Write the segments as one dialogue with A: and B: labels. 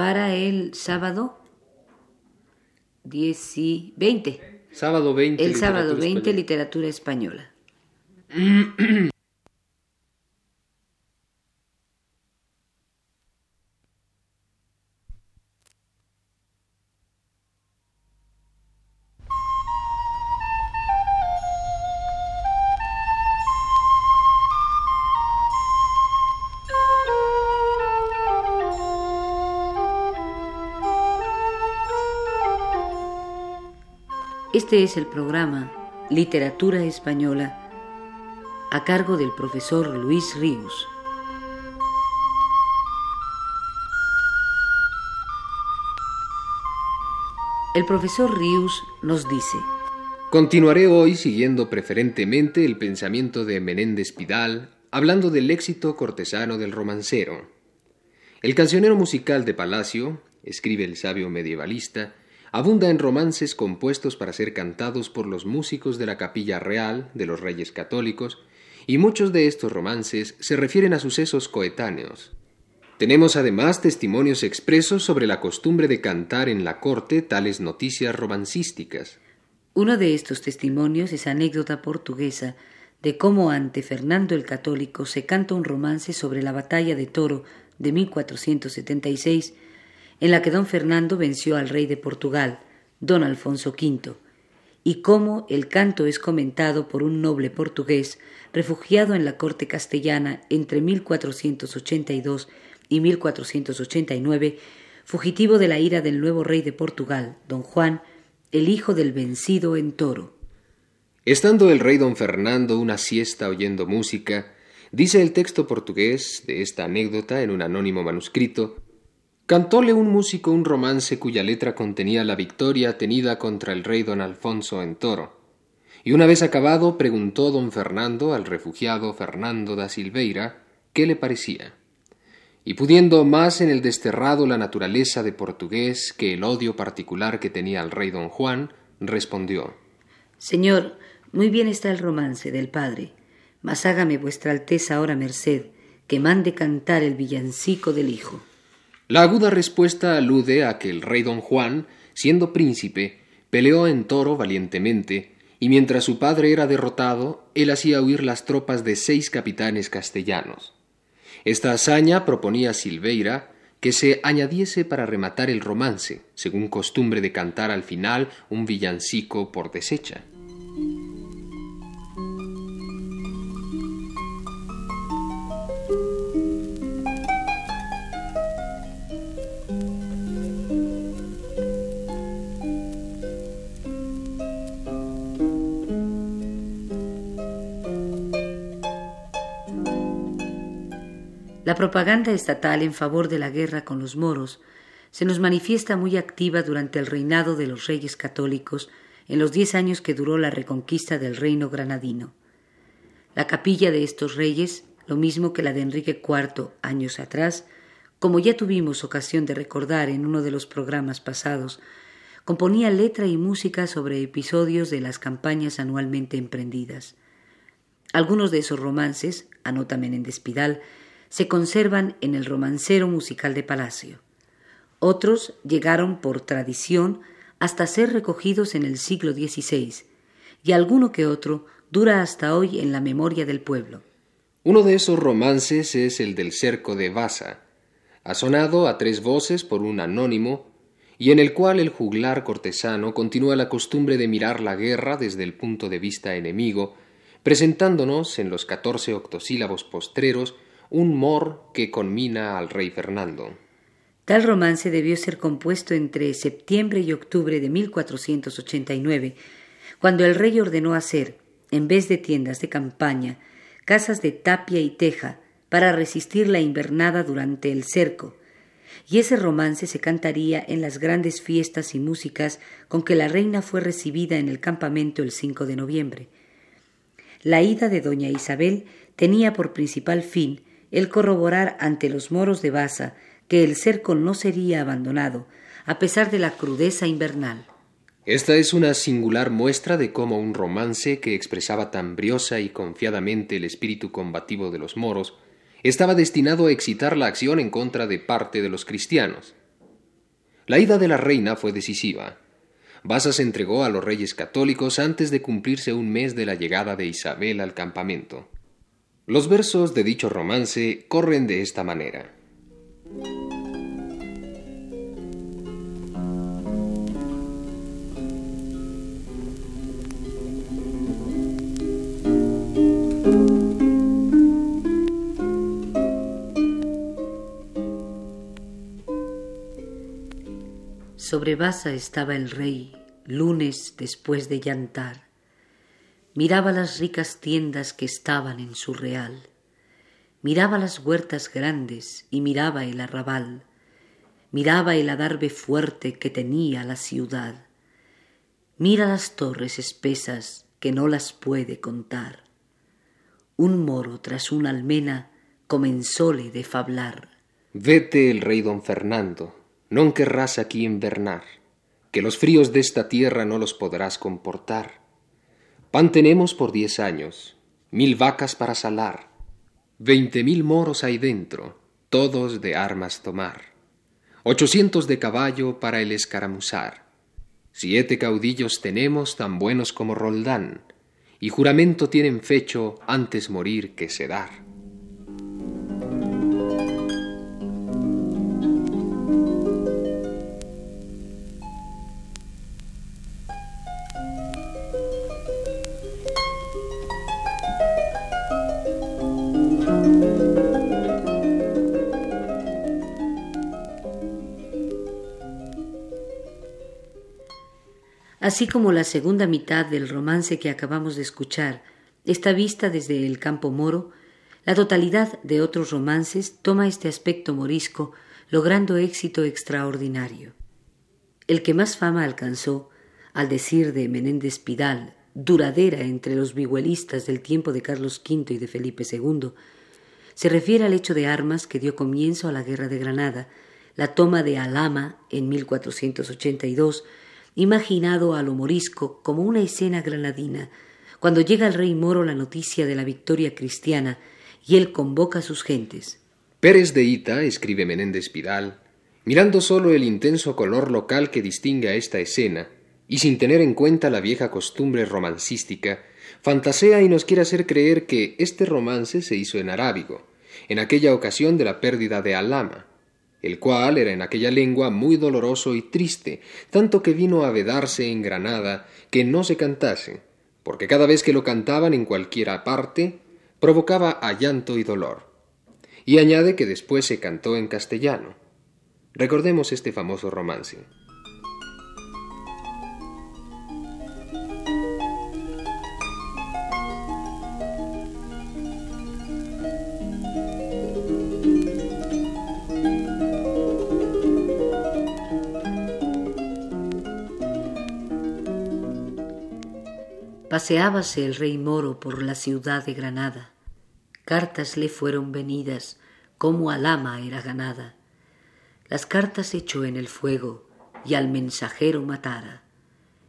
A: para el sábado 10 y 20.
B: Sábado 20.
A: El sábado
B: literatura
A: 20,
B: española.
A: literatura española. Este es el programa Literatura Española a cargo del profesor Luis Ríos. El profesor Ríos nos dice,
B: Continuaré hoy siguiendo preferentemente el pensamiento de Menéndez Pidal, hablando del éxito cortesano del romancero. El cancionero musical de Palacio, escribe el sabio medievalista, abunda en romances compuestos para ser cantados por los músicos de la capilla real de los reyes católicos, y muchos de estos romances se refieren a sucesos coetáneos. Tenemos además testimonios expresos sobre la costumbre de cantar en la corte tales noticias romancísticas.
A: Uno de estos testimonios es anécdota portuguesa de cómo ante Fernando el Católico se canta un romance sobre la batalla de Toro de 1476, en la que don Fernando venció al rey de Portugal, don Alfonso V, y cómo el canto es comentado por un noble portugués refugiado en la corte castellana entre 1482 y 1489, fugitivo de la ira del nuevo rey de Portugal, don Juan, el hijo del vencido en Toro.
B: Estando el rey don Fernando una siesta oyendo música, dice el texto portugués de esta anécdota en un anónimo manuscrito, cantóle un músico un romance cuya letra contenía la victoria tenida contra el rey don Alfonso en Toro. Y una vez acabado preguntó don Fernando al refugiado Fernando da Silveira qué le parecía. Y pudiendo más en el desterrado la naturaleza de portugués que el odio particular que tenía al rey don Juan, respondió
A: Señor, muy bien está el romance del padre, mas hágame vuestra alteza ahora merced, que mande cantar el villancico del hijo.
B: La aguda respuesta alude a que el rey don Juan, siendo príncipe, peleó en toro valientemente, y mientras su padre era derrotado, él hacía huir las tropas de seis capitanes castellanos. Esta hazaña proponía Silveira que se añadiese para rematar el romance, según costumbre de cantar al final un villancico por desecha.
A: La propaganda estatal en favor de la guerra con los moros se nos manifiesta muy activa durante el reinado de los reyes católicos en los diez años que duró la reconquista del reino granadino. La capilla de estos reyes, lo mismo que la de Enrique IV años atrás, como ya tuvimos ocasión de recordar en uno de los programas pasados, componía letra y música sobre episodios de las campañas anualmente emprendidas. Algunos de esos romances, anota Menéndez Pidal, se conservan en el romancero musical de Palacio. Otros llegaron por tradición hasta ser recogidos en el siglo XVI, y alguno que otro dura hasta hoy en la memoria del pueblo.
B: Uno de esos romances es el del cerco de Baza, asonado a tres voces por un anónimo, y en el cual el juglar cortesano continúa la costumbre de mirar la guerra desde el punto de vista enemigo, presentándonos en los catorce octosílabos postreros un mor que conmina al rey Fernando.
A: Tal romance debió ser compuesto entre septiembre y octubre de 1489, cuando el rey ordenó hacer, en vez de tiendas de campaña, casas de tapia y teja para resistir la invernada durante el cerco, y ese romance se cantaría en las grandes fiestas y músicas con que la reina fue recibida en el campamento el 5 de noviembre. La ida de doña Isabel tenía por principal fin el corroborar ante los moros de Baza que el cerco no sería abandonado, a pesar de la crudeza invernal.
B: Esta es una singular muestra de cómo un romance que expresaba tan briosa y confiadamente el espíritu combativo de los moros estaba destinado a excitar la acción en contra de parte de los cristianos. La ida de la reina fue decisiva. Baza se entregó a los reyes católicos antes de cumplirse un mes de la llegada de Isabel al campamento. Los versos de dicho romance corren de esta manera.
A: Sobre Baza estaba el rey, lunes después de llantar. Miraba las ricas tiendas que estaban en su real. Miraba las huertas grandes y miraba el arrabal. Miraba el adarve fuerte que tenía la ciudad. Mira las torres espesas que no las puede contar. Un moro tras una almena comenzóle de fablar.
B: Vete el rey don Fernando, non querrás aquí invernar, que los fríos de esta tierra no los podrás comportar. Pan tenemos por diez años, mil vacas para salar, veinte mil moros hay dentro, todos de armas tomar, ochocientos de caballo para el escaramuzar, siete caudillos tenemos tan buenos como Roldán, y juramento tienen fecho antes morir que sedar.
A: Así como la segunda mitad del romance que acabamos de escuchar está vista desde el campo moro, la totalidad de otros romances toma este aspecto morisco, logrando éxito extraordinario. El que más fama alcanzó, al decir de Menéndez Pidal, duradera entre los vihuelistas del tiempo de Carlos V y de Felipe II, se refiere al hecho de armas que dio comienzo a la Guerra de Granada, la toma de Alhama en 1482, imaginado a lo morisco como una escena granadina, cuando llega al rey moro la noticia de la victoria cristiana y él convoca a sus gentes.
B: Pérez de Ita, escribe Menéndez Pidal, mirando solo el intenso color local que distingue a esta escena, y sin tener en cuenta la vieja costumbre romancística, fantasea y nos quiere hacer creer que este romance se hizo en arábigo, en aquella ocasión de la pérdida de Alama, el cual era en aquella lengua muy doloroso y triste, tanto que vino a vedarse en Granada que no se cantase, porque cada vez que lo cantaban en cualquiera parte, provocaba a llanto y dolor. Y añade que después se cantó en castellano. Recordemos este famoso romance.
A: Paseábase el rey moro por la ciudad de Granada. Cartas le fueron venidas, como al ama era ganada. Las cartas echó en el fuego y al mensajero matara.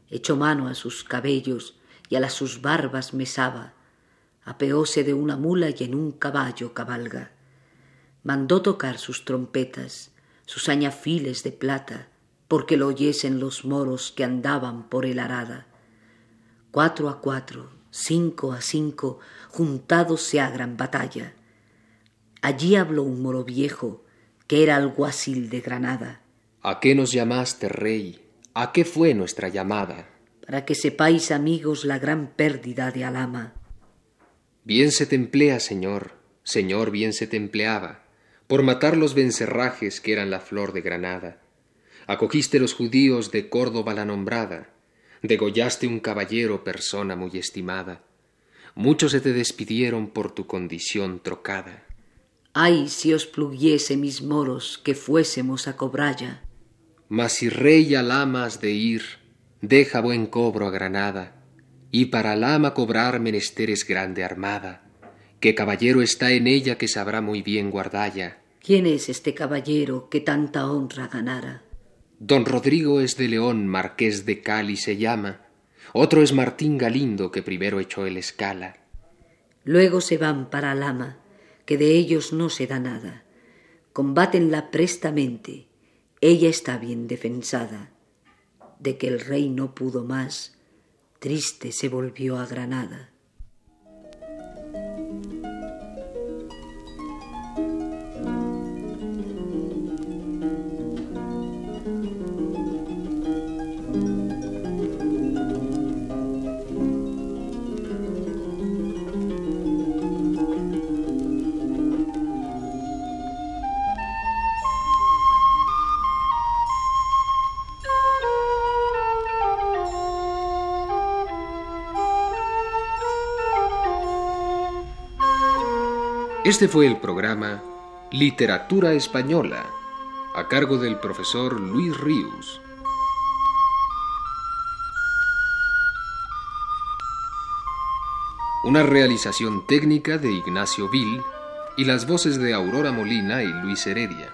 A: Echó mano a sus cabellos y a las sus barbas mesaba. Apeóse de una mula y en un caballo cabalga. Mandó tocar sus trompetas, sus añafiles de plata, porque lo oyesen los moros que andaban por el arada cuatro a cuatro, cinco a cinco, juntados se gran batalla. Allí habló un moro viejo, que era alguacil de Granada.
B: ¿A qué nos llamaste, rey? ¿A qué fue nuestra llamada?
A: Para que sepáis, amigos, la gran pérdida de Alama.
B: Bien se te emplea, señor, señor, bien se te empleaba, por matar los vencerrajes que eran la flor de Granada. Acogiste los judíos de Córdoba la nombrada, degollaste un caballero persona muy estimada. Muchos se te despidieron por tu condición trocada.
A: Ay, si os pluguiese mis moros que fuésemos a cobralla.
B: Mas si rey alamas de ir, deja buen cobro a Granada, y para lama cobrar menesteres grande armada, que caballero está en ella que sabrá muy bien guardalla.
A: ¿Quién es este caballero que tanta honra ganara?
B: Don Rodrigo es de León, marqués de Cali se llama. Otro es Martín Galindo, que primero echó el escala.
A: Luego se van para Lama, que de ellos no se da nada. Combátenla prestamente, ella está bien defensada. De que el rey no pudo más, triste se volvió a Granada.
B: Este fue el programa Literatura Española, a cargo del profesor Luis Ríos. Una realización técnica de Ignacio Vil y las voces de Aurora Molina y Luis Heredia.